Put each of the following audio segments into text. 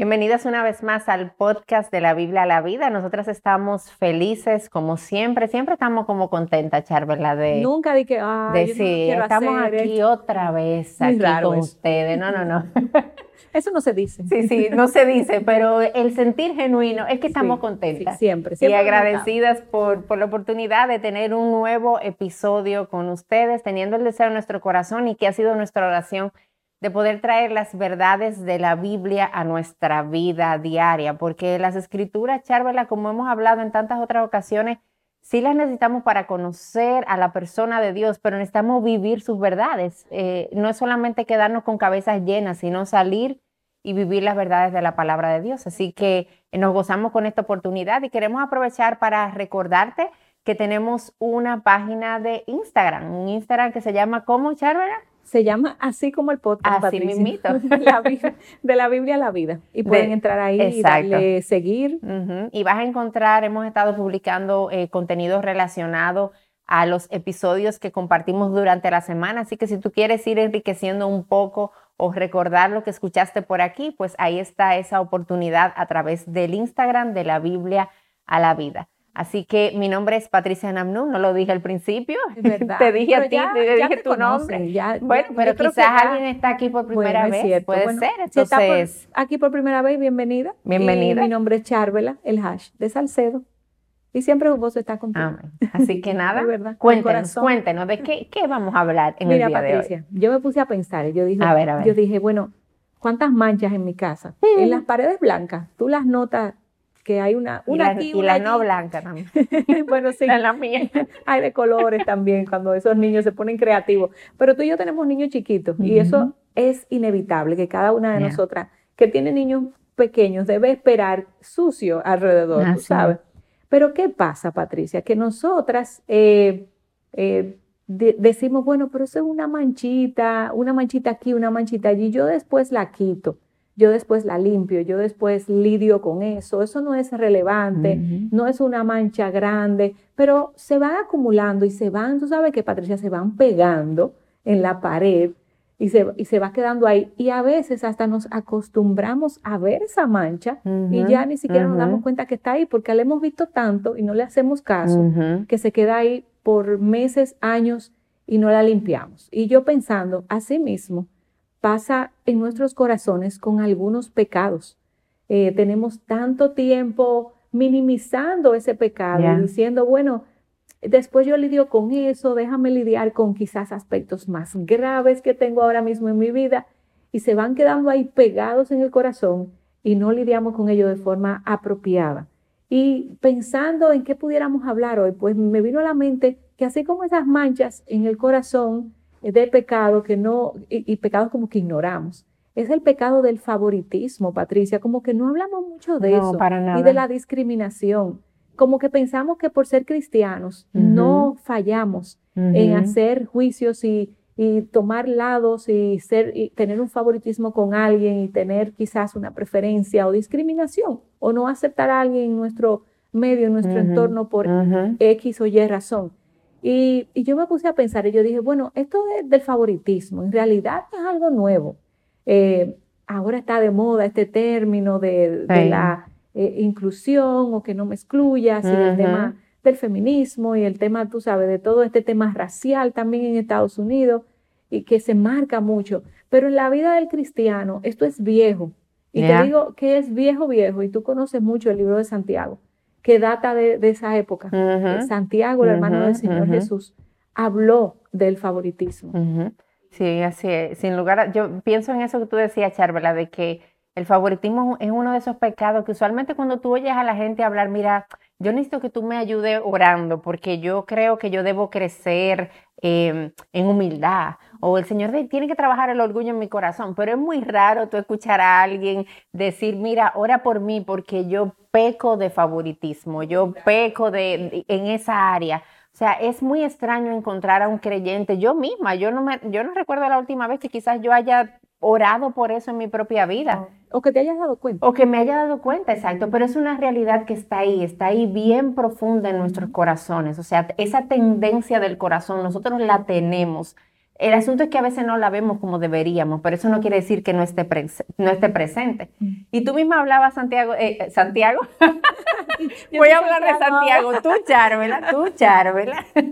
Bienvenidas una vez más al podcast de la Biblia a la vida. Nosotras estamos felices como siempre, siempre estamos como contentas, Char, ¿verdad? De, Nunca di que, ah, de sí, estamos aquí otra vez, aquí con ustedes. No, no, no. Eso no se dice. Sí, sí, no se dice, pero el sentir genuino es que estamos contentas. siempre, siempre. Y agradecidas por, por la oportunidad de tener un nuevo episodio con ustedes, teniendo el deseo en nuestro corazón y que ha sido nuestra oración de poder traer las verdades de la Biblia a nuestra vida diaria, porque las escrituras, Charvela, como hemos hablado en tantas otras ocasiones, sí las necesitamos para conocer a la persona de Dios, pero necesitamos vivir sus verdades. Eh, no es solamente quedarnos con cabezas llenas, sino salir y vivir las verdades de la palabra de Dios. Así que nos gozamos con esta oportunidad y queremos aprovechar para recordarte que tenemos una página de Instagram, un Instagram que se llama ¿Cómo, Charvela? Se llama así como el podcast, así mismito. de la Biblia a la vida. Y pueden entrar ahí y darle seguir. Y vas a encontrar, hemos estado publicando eh, contenido relacionado a los episodios que compartimos durante la semana. Así que si tú quieres ir enriqueciendo un poco o recordar lo que escuchaste por aquí, pues ahí está esa oportunidad a través del Instagram de la Biblia a la vida. Así que mi nombre es Patricia Namnun, no lo dije al principio. te dije a ti, te dije tu nombre. bueno, pero quizás alguien está aquí por primera vez. Puede ser. Entonces, aquí por primera vez, bienvenida. Bienvenida. mi nombre es Charvela, el hash de Salcedo. Y siempre vos está contigo. Así que nada, cuéntenos, cuéntenos, ¿de qué, qué, vamos a hablar en Mira, el día Patricia, de hoy? yo me puse a pensar yo dije, yo dije, bueno, ¿cuántas manchas en mi casa? En las paredes blancas, tú las notas que hay una, una y la, no blanca también. bueno, sí. la mía. hay de colores también cuando esos niños se ponen creativos. Pero tú y yo tenemos niños chiquitos y eso es inevitable que cada una de nosotras que tiene niños pequeños debe esperar sucio alrededor, tú sabes. Pero ¿qué pasa, Patricia? Que nosotras eh, eh, decimos, bueno, pero eso es una manchita, una manchita aquí, una manchita allí, yo después la quito yo después la limpio, yo después lidio con eso, eso no es relevante, no es una mancha grande, pero se van acumulando y se van, tú sabes que Patricia, se van pegando en la pared y se, y se va quedando ahí. Y a veces hasta nos acostumbramos a ver esa mancha y ya ni siquiera nos damos cuenta que está ahí porque la hemos visto tanto y no le hacemos caso, que se queda ahí por meses, años y no la limpiamos. Y yo pensando, así mismo, pasa en nuestros corazones con algunos pecados. Eh, tenemos tanto tiempo minimizando ese pecado, diciendo, bueno, después yo lidio con eso, déjame lidiar con quizás aspectos más graves que tengo ahora mismo en mi vida y se van quedando ahí pegados en el corazón y no lidiamos con ello de forma apropiada. Y pensando en qué pudiéramos hablar hoy, pues me vino a la mente que así como esas manchas en el corazón, de pecado que no, y, pecados como que ignoramos. Es el pecado del favoritismo, Patricia, como que no hablamos mucho de eso. Y de la discriminación. Como que pensamos que por ser cristianos no fallamos en hacer juicios y, tomar lados y, ser, y tener un favoritismo con alguien y tener quizás una preferencia o discriminación o no aceptar a alguien en nuestro medio, en nuestro entorno por X o Y razón. Y, yo me puse a pensar y yo dije, bueno, esto es del favoritismo, en realidad es algo nuevo. Eh, ahora está de moda este término de, la eh, inclusión o que no me excluyas, y el tema del feminismo y el tema, tú sabes, de todo este tema racial también en Estados Unidos y que se marca mucho. Pero en la vida del cristiano esto es viejo. Y te digo que es viejo, viejo, y tú conoces mucho el libro de Santiago que data de, esa época. Santiago, el hermano del Señor Jesús, habló del favoritismo. Sí, así es. Sin lugar yo pienso en eso que tú decías, Charvela, de que el favoritismo es uno de esos pecados que usualmente cuando tú oyes a la gente hablar, mira, yo necesito que tú me ayudes orando porque yo creo que yo debo crecer em, en humildad o el Señor tiene que trabajar el orgullo en mi corazón, pero es muy raro tú escuchar a alguien decir, mira, ora por mí porque yo peco de favoritismo, yo peco de, en esa área. O sea, es muy extraño encontrar a un creyente, yo misma, yo no, me, yo no recuerdo la última vez que quizás yo haya orado por eso en mi propia vida. O que te hayas dado cuenta. O que me haya dado cuenta, exacto. Pero es una realidad que está ahí, está ahí bien profunda en nuestros corazones. O sea, esa tendencia del corazón, nosotros la tenemos El asunto es que a veces no la vemos como deberíamos, pero eso no quiere decir que no esté, no esté presente. Y tú misma hablabas, Santiago, eh, eh, Santiago, voy a hablar de Santiago, tú Charvela, tú Charvela.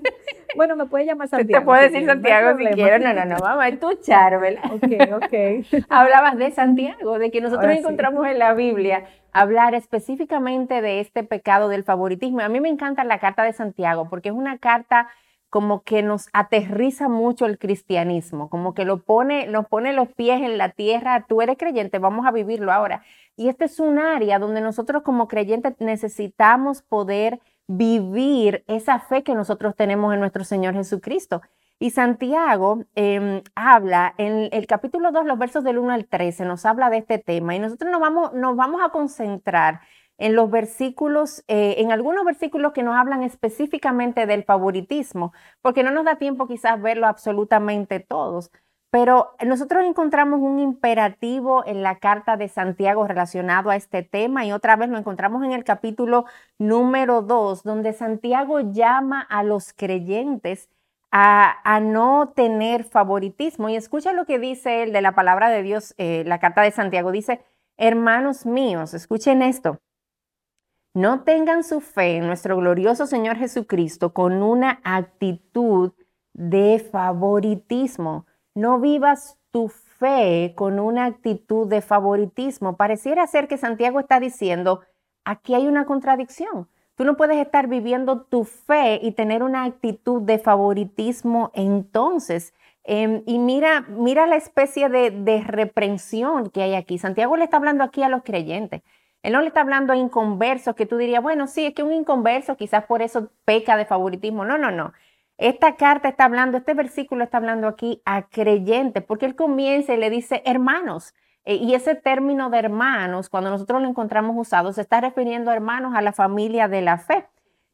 Bueno, me puedes llamar Santiago. Te puedo decir Santiago si quieres, no, no, no, mamá, tú Charvela. Ok, ok. Hablabas de Santiago, de que nosotros encontramos en la Biblia hablar específicamente de este pecado del favoritismo. A mí me encanta la carta de Santiago porque es una carta como que nos aterriza mucho el cristianismo, como que lo pone, nos pone los pies en la tierra, tú eres creyente, vamos a vivirlo ahora. Y este es un área donde nosotros como creyentes necesitamos poder vivir esa fe que nosotros tenemos en nuestro Señor Jesucristo. Y Santiago em, habla en el capítulo 2, los versos del 1 al 13, nos habla de este tema y nosotros nos vamos, nos vamos a concentrar en los versículos, eh, en algunos versículos que nos hablan específicamente del favoritismo, porque no nos da tiempo quizás verlo absolutamente todos. Pero nosotros encontramos un imperativo en la carta de Santiago relacionado a este tema y otra vez lo encontramos en el capítulo número 2, donde Santiago llama a los creyentes a, no tener favoritismo. Y escucha lo que dice él de la palabra de Dios, eh, la carta de Santiago. Dice, hermanos míos, escuchen esto. No tengan su fe en nuestro glorioso Señor Jesucristo con una actitud de favoritismo. No vivas tu fe con una actitud de favoritismo. Pareciera ser que Santiago está diciendo, aquí hay una contradicción. Tú no puedes estar viviendo tu fe y tener una actitud de favoritismo entonces. Em, y mira, mira la especie de, de reprensión que hay aquí. Santiago le está hablando aquí a los creyentes. Él no le está hablando a inconversos que tú dirías, bueno, sí, es que un inconverso quizás por eso peca de favoritismo. No, no, no. Esta carta está hablando, este versículo está hablando aquí a creyentes, porque él comienza y le dice hermanos. Eh, y ese término de hermanos, cuando nosotros lo encontramos usado, se está refiriendo a hermanos a la familia de la fe.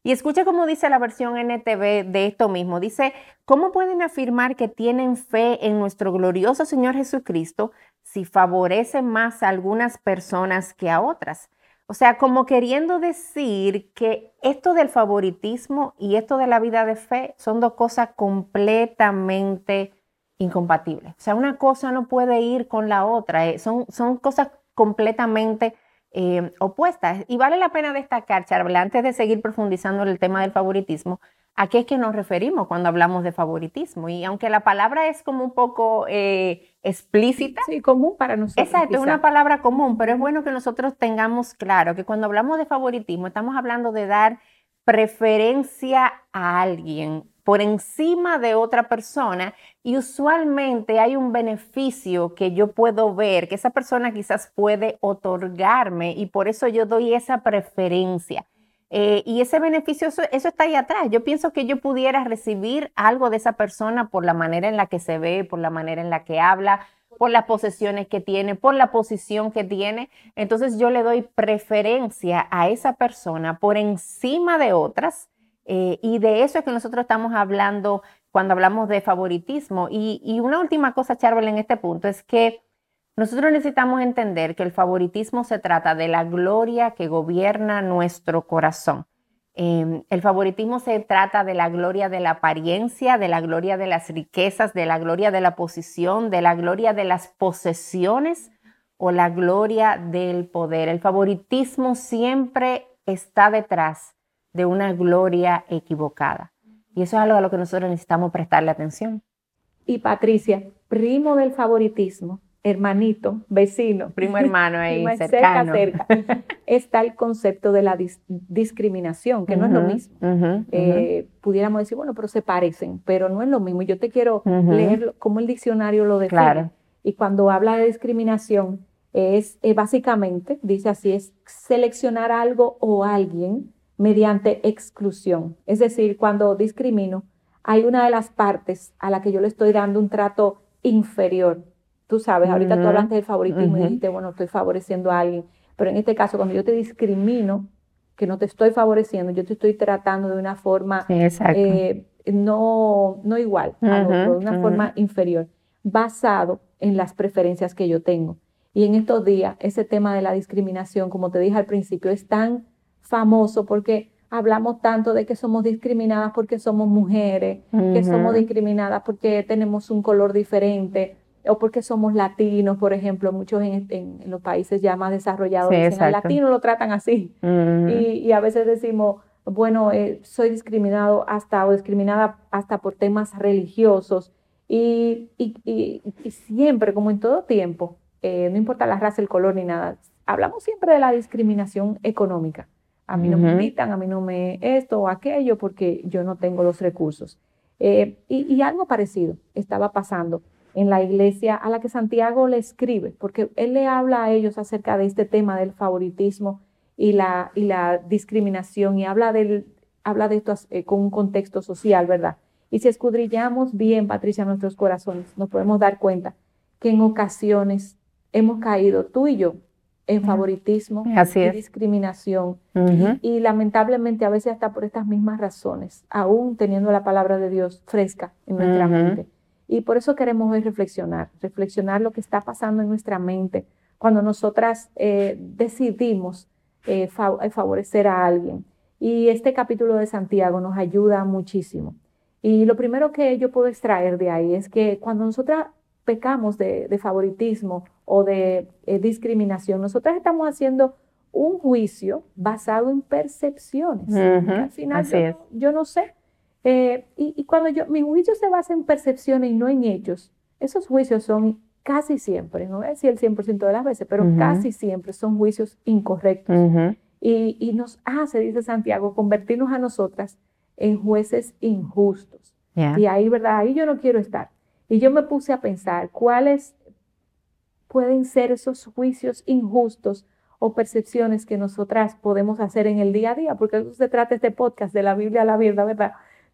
Y escucha cómo dice la versión NTV de esto mismo. Dice, ¿cómo pueden afirmar que tienen fe en nuestro glorioso Señor Jesucristo si favorecen más a algunas personas que a otras? O sea, como queriendo decir que esto del favoritismo y esto de la vida de fe son dos cosas completamente incompatibles. O sea, una cosa no puede ir con la otra, eh, son, son cosas completamente eh, opuestas. Y vale la pena destacar, Charla, antes de seguir profundizando en el tema del favoritismo, a qué es que nos referimos cuando hablamos de favoritismo. Y aunque la palabra es como un poco eh, explícita. Sí, común para nosotros. Exacto, es una palabra común, pero es bueno que nosotros tengamos claro que cuando hablamos de favoritismo estamos hablando de dar preferencia a alguien por encima de otra persona y usualmente hay un beneficio que yo puedo ver, que esa persona quizás puede otorgarme y por eso yo doy esa preferencia. Eh, y ese beneficio, eso, está ahí atrás. Yo pienso que yo pudiera recibir algo de esa persona por la manera en la que se ve, por la manera en la que habla, por las posesiones que tiene, por la posición que tiene. Entonces yo le doy preferencia a esa persona por encima de otras eh, y de eso es que nosotros estamos hablando cuando hablamos de favoritismo. Y, una última cosa, Charbel, en este punto es que nosotros necesitamos entender que el favoritismo se trata de la gloria que gobierna nuestro corazón. Em, el favoritismo se trata de la gloria de la apariencia, de la gloria de las riquezas, de la gloria de la posición, de la gloria de las posesiones o la gloria del poder. El favoritismo siempre está detrás de una gloria equivocada. Y eso es algo a lo que nosotros necesitamos prestarle atención. Y Patricia, primo del favoritismo, hermanito, vecino. Primo hermano ahí, cercano. Cerca, cerca, está el concepto de la discriminación, que no es lo mismo. Eh, pudiéramos decir, bueno, pero se parecen, pero no es lo mismo. Yo te quiero leer cómo el diccionario lo define. Claro. Y cuando habla de discriminación, es eh, básicamente, dice así, es seleccionar algo o alguien mediante exclusión. Es decir, cuando discrimino, hay una de las partes a la que yo le estoy dando un trato inferior. Tú sabes, ahorita tú hablaste del favoritismo y dijiste, bueno, estoy favoreciendo a alguien. Pero en este caso, cuando yo te discrimino, que no te estoy favoreciendo, yo te estoy tratando de una forma eh, no, no igual de una forma inferior, basado en las preferencias que yo tengo. Y en estos días, ese tema de la discriminación, como te dije al principio, es tan famoso porque hablamos tanto de que somos discriminadas porque somos mujeres, que somos discriminadas porque tenemos un color diferente o porque somos latinos, por ejemplo, muchos en, los países ya más desarrollados dicen, al latino lo tratan así. y, a veces decimos, bueno, eh, soy discriminado hasta o discriminada hasta por temas religiosos. Y, siempre, como en todo tiempo, eh, no importa la raza, el color ni nada, hablamos siempre de la discriminación económica. A mí no me invitan, a mí no me esto o aquello porque yo no tengo los recursos. Eh, y, algo parecido estaba pasando en la iglesia a la que Santiago le escribe, porque él le habla a ellos acerca de este tema del favoritismo y la, y la discriminación y habla, del, habla de esto eh, con un contexto social, ¿verdad? Y si escudrillamos bien, Patricia, nuestros corazones, nos podemos dar cuenta que en ocasiones hemos caído, tú y yo, en favoritismo y discriminación. Y lamentablemente a veces hasta por estas mismas razones, aún teniendo la palabra de Dios fresca en nuestra mente. Y por eso queremos hoy reflexionar, reflexionar lo que está pasando en nuestra mente cuando nosotras eh, decidimos eh, eh, favorecer a alguien. Y este capítulo de Santiago nos ayuda muchísimo. Y lo primero que yo puedo extraer de ahí es que cuando nosotras pecamos de, favoritismo o de eh, discriminación, nosotras estamos haciendo un juicio basado en percepciones. Al final yo, no sé. Eh, y, cuando yo, mi juicio se basa en percepciones y no en hechos, esos juicios son casi siempre, no voy a decir el 100% de las veces, pero casi siempre son juicios incorrectos. y, nos hace, dice Santiago, convertirnos a nosotras en jueces injustos. Y ahí, ¿verdad? Ahí yo no quiero estar. Y yo me puse a pensar cuáles pueden ser esos juicios injustos o percepciones que nosotras podemos hacer en el día a día, porque eso se trata este podcast de la Biblia a la verdad, ¿verdad?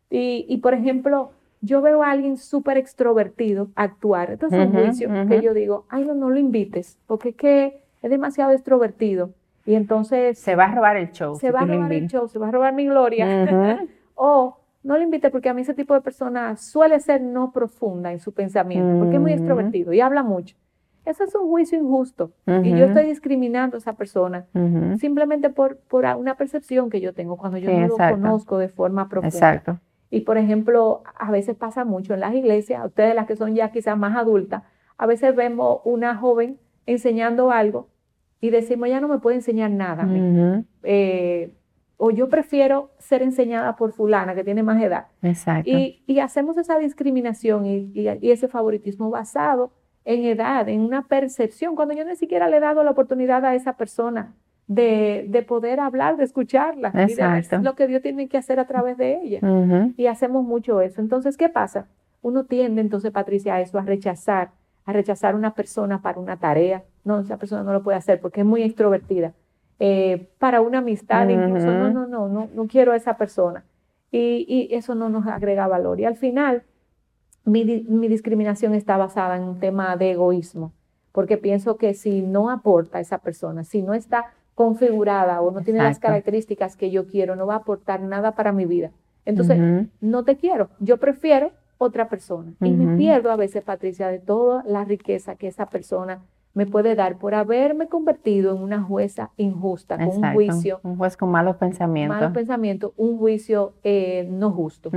Y, por ejemplo, yo veo a alguien súper extrovertido actuar, entonces es un juicio que yo digo, ay, no, no lo invites, porque es que es demasiado extrovertido. Y entonces... Se va a robar el show. Se va a robar el show, se va a robar mi gloria. o no lo invite porque a mí ese tipo de persona suele ser no profunda en su pensamiento, porque es muy extrovertido y habla mucho. Eso es un juicio injusto y yo estoy discriminando a esa persona simplemente por, por una percepción que yo tengo cuando yo no lo conozco de forma profunda. Exacto. Y por ejemplo, a veces pasa mucho en las iglesias, ustedes las que son ya quizás más adultas, a veces vemos una joven enseñando algo y decimos, ya no me puede enseñar nada o yo prefiero ser enseñada por fulana que tiene más edad. Exacto. Y, hacemos esa discriminación y, ese favoritismo basado en edad, en una percepción, cuando yo ni siquiera le he dado la oportunidad a esa persona de, poder hablar, de escucharla y de ver lo que Dios tiene que hacer a través de ella. Y hacemos mucho eso. Entonces, ¿qué pasa? Uno tiende entonces, Patricia, a eso, a rechazar, a rechazar una persona para una tarea. No, esa persona no lo puede hacer porque es muy extrovertida eh, para una amistad, incluso, no, no, no, no, no quiero a esa persona. Y, eso no nos agrega valor. Y al final, mi, discriminación está basada en un tema de egoísmo, porque pienso que si no aporta a esa persona, si no está configurada o no tiene las características que yo quiero, no va a aportar nada para mi vida. Entonces, no te quiero, yo prefiero otra persona. Y me pierdo a veces, Patricia, de toda la riqueza que esa persona me puede dar por haberme convertido en una jueza injusta, con un juicio. Un juez con malos pensamientos. Malos pensamientos, un juicio eh, no justo.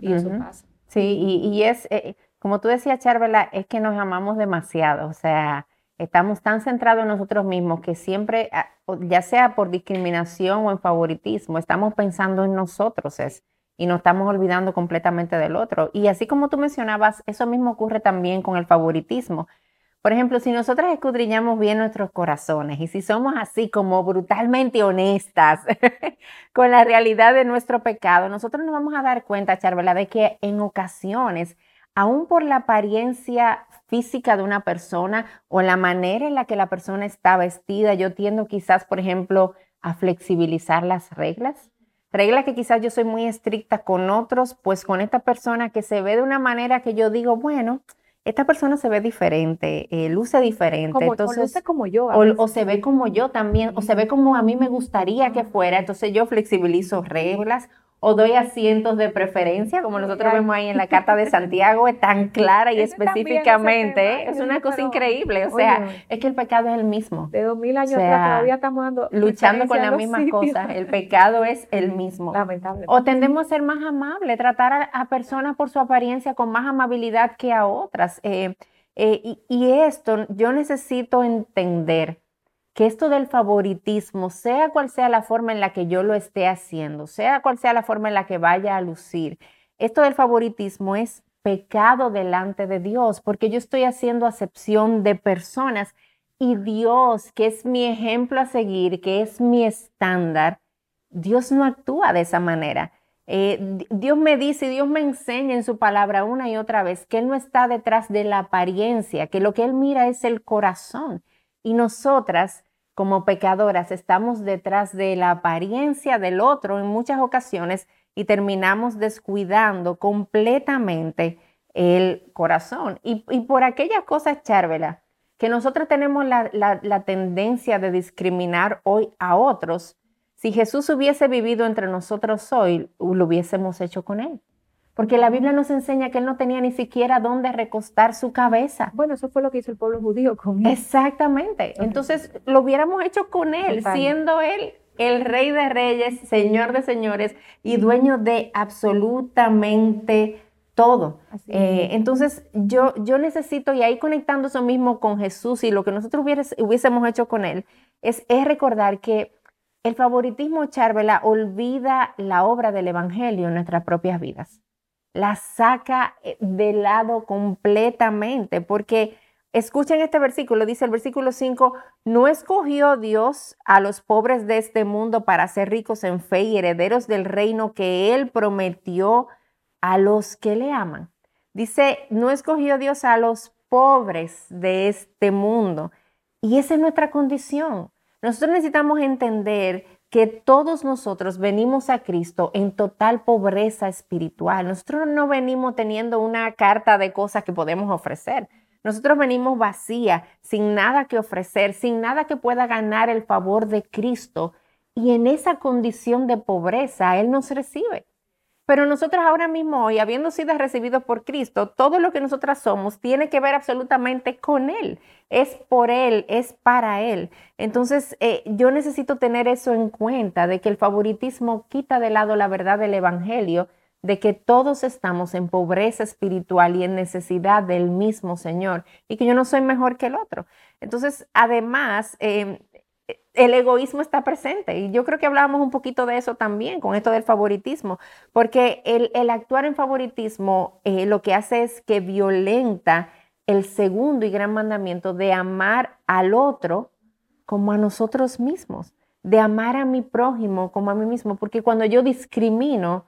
y eso pasa. Sí, y, es, eh, como tú decías, Charvela, es que nos amamos demasiado. O sea, estamos tan centrados en nosotros mismos que siempre, ah, ya sea por discriminación o en favoritismo, estamos pensando en nosotros es, y nos estamos olvidando completamente del otro. Y así como tú mencionabas, eso mismo ocurre también con el favoritismo. Por ejemplo, si nosotras escudriñamos bien nuestros corazones y si somos así como brutalmente honestas con la realidad de nuestro pecado, nosotros nos vamos a dar cuenta, Charvela, de que en ocasiones, aún por la apariencia física de una persona o la manera en la que la persona está vestida, yo tiendo quizás, por ejemplo, a flexibilizar las reglas. Reglas que quizás yo soy muy estricta con otros, pues con esta persona que se ve de una manera que yo digo, bueno, esta persona se ve diferente, eh, luce diferente. Como, entonces, o luce como yo. O, se ve como yo también, o se ve como a mí me gustaría que fuera. Entonces yo flexibilizo reglas o doy asientos de preferencia, como nosotros vemos ahí en la carta de Santiago, es tan clara y específicamente, es una cosa increíble, o sea, es que el pecado es el mismo. De dos mil años atrás todavía estamos dando luchando con la misma cosa, el pecado es el mismo. Lamentable. O tendemos a ser más amables, tratar a, personas por su apariencia con más amabilidad que a otras. Eh, eh, y esto yo necesito entender que esto del favoritismo, sea cual sea la forma en la que yo lo esté haciendo, sea cual sea la forma en la que vaya a lucir, esto del favoritismo es pecado delante de Dios, porque yo estoy haciendo acepción de personas y Dios, que es mi ejemplo a seguir, que es mi estándar, Dios no actúa de esa manera. Eh, Dios me dice, Dios me enseña en su palabra una y otra vez que Él no está detrás de la apariencia, que lo que Él mira es el corazón. Y nosotras, como pecadoras, estamos detrás de la apariencia del otro en muchas ocasiones y terminamos descuidando completamente el corazón. Y, por aquellas cosas, Charvela, que nosotros tenemos la, la tendencia de discriminar hoy a otros, si Jesús hubiese vivido entre nosotros hoy, lo hubiésemos hecho con él porque la Biblia nos enseña que él no tenía ni siquiera dónde recostar su cabeza. Bueno, eso fue lo que hizo el pueblo judío con él. Exactamente. Entonces, lo hubiéramos hecho con él, siendo él el rey de reyes, señor de señores y dueño de absolutamente todo. Eh, entonces, yo, yo necesito, y ahí conectando eso mismo con Jesús y lo que nosotros hubiésemos hecho con él, es, es recordar que el favoritismo, Charvela, olvida la obra del Evangelio en nuestras propias vidas la saca eh, de lado completamente, porque escuchen este versículo, dice el versículo 5, no escogió Dios a los pobres de este mundo para ser ricos en fe y herederos del reino que Él prometió a los que le aman. Dice, no escogió Dios a los pobres de este mundo. Y esa es nuestra condición. Nosotros necesitamos entender que todos nosotros venimos a Cristo en total pobreza espiritual. Nosotros no venimos teniendo una carta de cosas que podemos ofrecer. Nosotros venimos vacía, sin nada que ofrecer, sin nada que pueda ganar el favor de Cristo. Y en esa condición de pobreza, Él nos recibe. Pero nosotros ahora mismo hoy, habiendo sido recibidos por Cristo, todo lo que nosotras somos tiene que ver absolutamente con Él. Es por Él, es para Él. Entonces, eh, yo necesito tener eso en cuenta, de que el favoritismo quita de lado la verdad del Evangelio, de que todos estamos en pobreza espiritual y en necesidad del mismo Señor, y que yo no soy mejor que el otro. Entonces, además, em, el egoísmo está presente. Y yo creo que hablábamos un poquito de eso también con esto del favoritismo, porque el, actuar en favoritismo eh, lo que hace es que violenta el segundo y gran mandamiento de amar al otro como a nosotros mismos, de amar a mi prójimo como a mí mismo, porque cuando yo discrimino,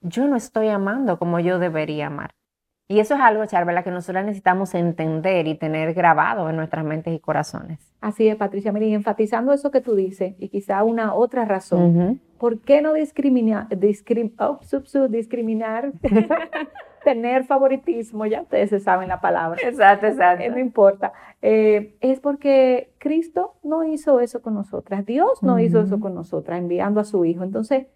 yo no estoy amando como yo debería amar. Y eso es algo, Charvela, que nosotros necesitamos entender y tener grabado en nuestras mentes y corazones. Así es, Patricia. Mira, enfatizando eso que tú dices, y quizá una otra razón, ¿por qué no discrimina, oh, discriminar, tener favoritismo? Ya ustedes se saben la palabra. Exacto, exacto. no importa. Eh, es porque Cristo no hizo eso con nosotras, Dios no hizo eso con nosotras, enviando a su Hijo. Entonces,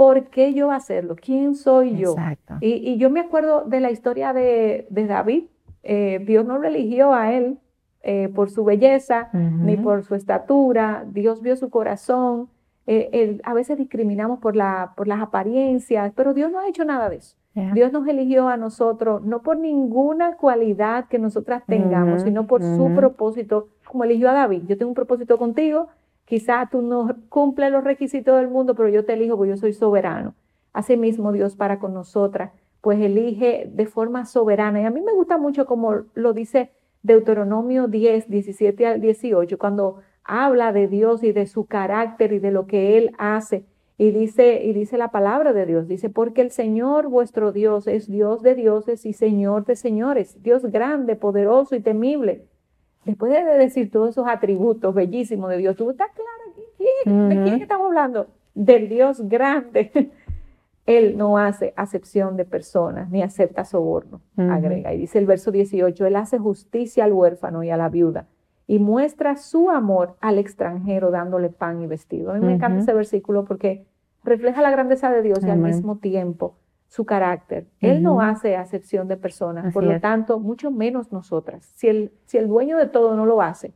¿por qué yo hacerlo? ¿Quién soy yo? Exacto. Y, yo me acuerdo de la historia de, David. Eh, Dios no lo eligió a él eh, por su belleza ni por su estatura. Dios vio su corazón. Eh, a veces discriminamos por, la, por las apariencias, pero Dios no ha hecho nada de eso. Dios nos eligió a nosotros no por ninguna cualidad que nosotras tengamos, sino por su propósito, como eligió a David. Yo tengo un propósito contigo, Quizá tú no cumples los requisitos del mundo, pero yo te elijo porque yo soy soberano. Asimismo, Dios para con nosotras, pues elige de forma soberana. Y a mí me gusta mucho como lo dice Deuteronomio 10, 17 al 18, cuando habla de Dios y de su carácter y de lo que Él hace. Y dice, y dice la palabra de Dios, dice, porque el Señor vuestro Dios es Dios de dioses y Señor de señores, Dios grande, poderoso y temible después de decir todos esos atributos bellísimos de Dios, tú estás claro ¿de quién estamos hablando? Del Dios grande. Él no hace acepción de personas ni acepta soborno, agrega. Y dice el verso 18, Él hace justicia al huérfano y a la viuda y muestra su amor al extranjero dándole pan y vestido. A mí me encanta ese versículo porque refleja la grandeza de Dios y al mismo tiempo su carácter. Él no hace acepción de personas, por lo tanto, mucho menos nosotras. Si el, si el dueño de todo no lo hace,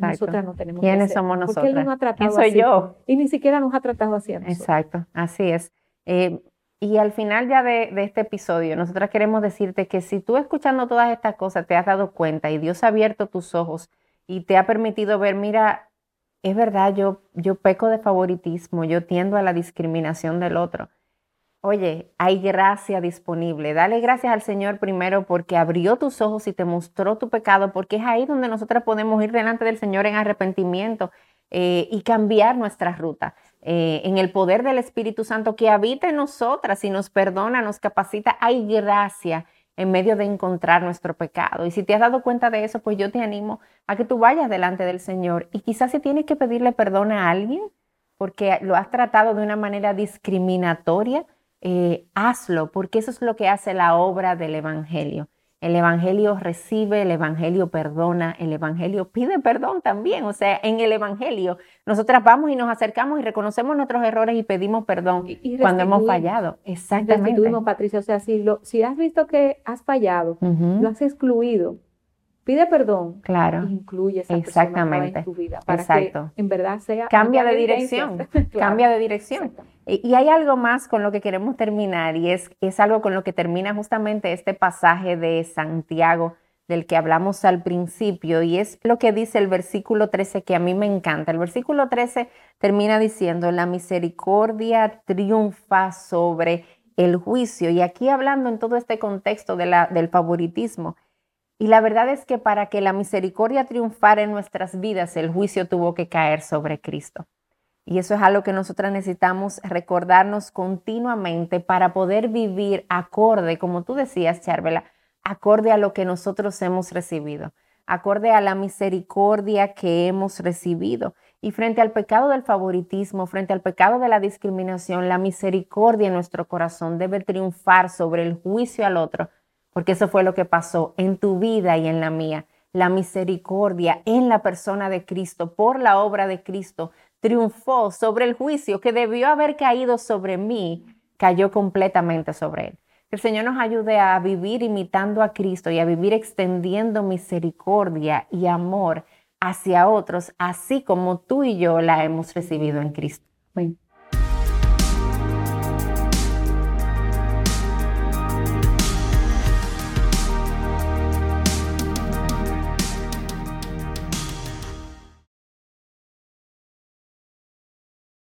nosotras no tenemos ¿Quiénes somos nosotros? Porque él no nos ha tratado soy yo? Y ni siquiera nos ha tratado así a nosotros. Exacto, así es. Eh, y al final ya de, de, este episodio, nosotras queremos decirte que si tú escuchando todas estas cosas te has dado cuenta y Dios ha abierto tus ojos y te ha permitido ver, mira, es verdad, yo, yo peco de favoritismo, yo tiendo a la discriminación del otro. Oye, hay gracia disponible. Dale gracias al Señor primero porque abrió tus ojos y te mostró tu pecado, porque es ahí donde nosotros podemos ir delante del Señor en arrepentimiento eh, y cambiar nuestra ruta. Eh, en el poder del Espíritu Santo que habita en nosotras y nos perdona, nos capacita, hay gracia en medio de encontrar nuestro pecado. Y si te has dado cuenta de eso, pues yo te animo a que tú vayas delante del Señor. Y quizás si tienes que pedirle perdón a alguien porque lo has tratado de una manera discriminatoria, eh, hazlo, porque eso es lo que hace la obra del Evangelio. El Evangelio recibe, el Evangelio perdona, el Evangelio pide perdón también. O sea, en el Evangelio nosotras vamos y nos acercamos y reconocemos nuestros errores y pedimos perdón cuando hemos fallado. Exactamente. Patricia. O sea, si, lo, si has visto que has fallado, lo has excluido, pide perdón. Claro. incluye esa Exactamente. en tu vida para Exacto. que en verdad sea cambia de dirección, cambia de dirección. Y hay algo más con lo que queremos terminar y es, es algo con lo que termina justamente este pasaje de Santiago del que hablamos al principio y es lo que dice el versículo 13 que a mí me encanta. El versículo 13 termina diciendo, la misericordia triunfa sobre el juicio y aquí hablando en todo este contexto de la, del favoritismo. Y la verdad es que para que la misericordia triunfara en nuestras vidas, el juicio tuvo que caer sobre Cristo. Y eso es algo que nosotras necesitamos recordarnos continuamente para poder vivir acorde, como tú decías, Charvela, acorde a lo que nosotros hemos recibido, acorde a la misericordia que hemos recibido. Y frente al pecado del favoritismo, frente al pecado de la discriminación, la misericordia en nuestro corazón debe triunfar sobre el juicio al otro, porque eso fue lo que pasó en tu vida y en la mía. La misericordia en la persona de Cristo, por la obra de Cristo, triunfó sobre el juicio que debió haber caído sobre mí, cayó completamente sobre él. Que el Señor nos ayude a vivir imitando a Cristo y a vivir extendiendo misericordia y amor hacia otros, así como tú y yo la hemos recibido en Cristo.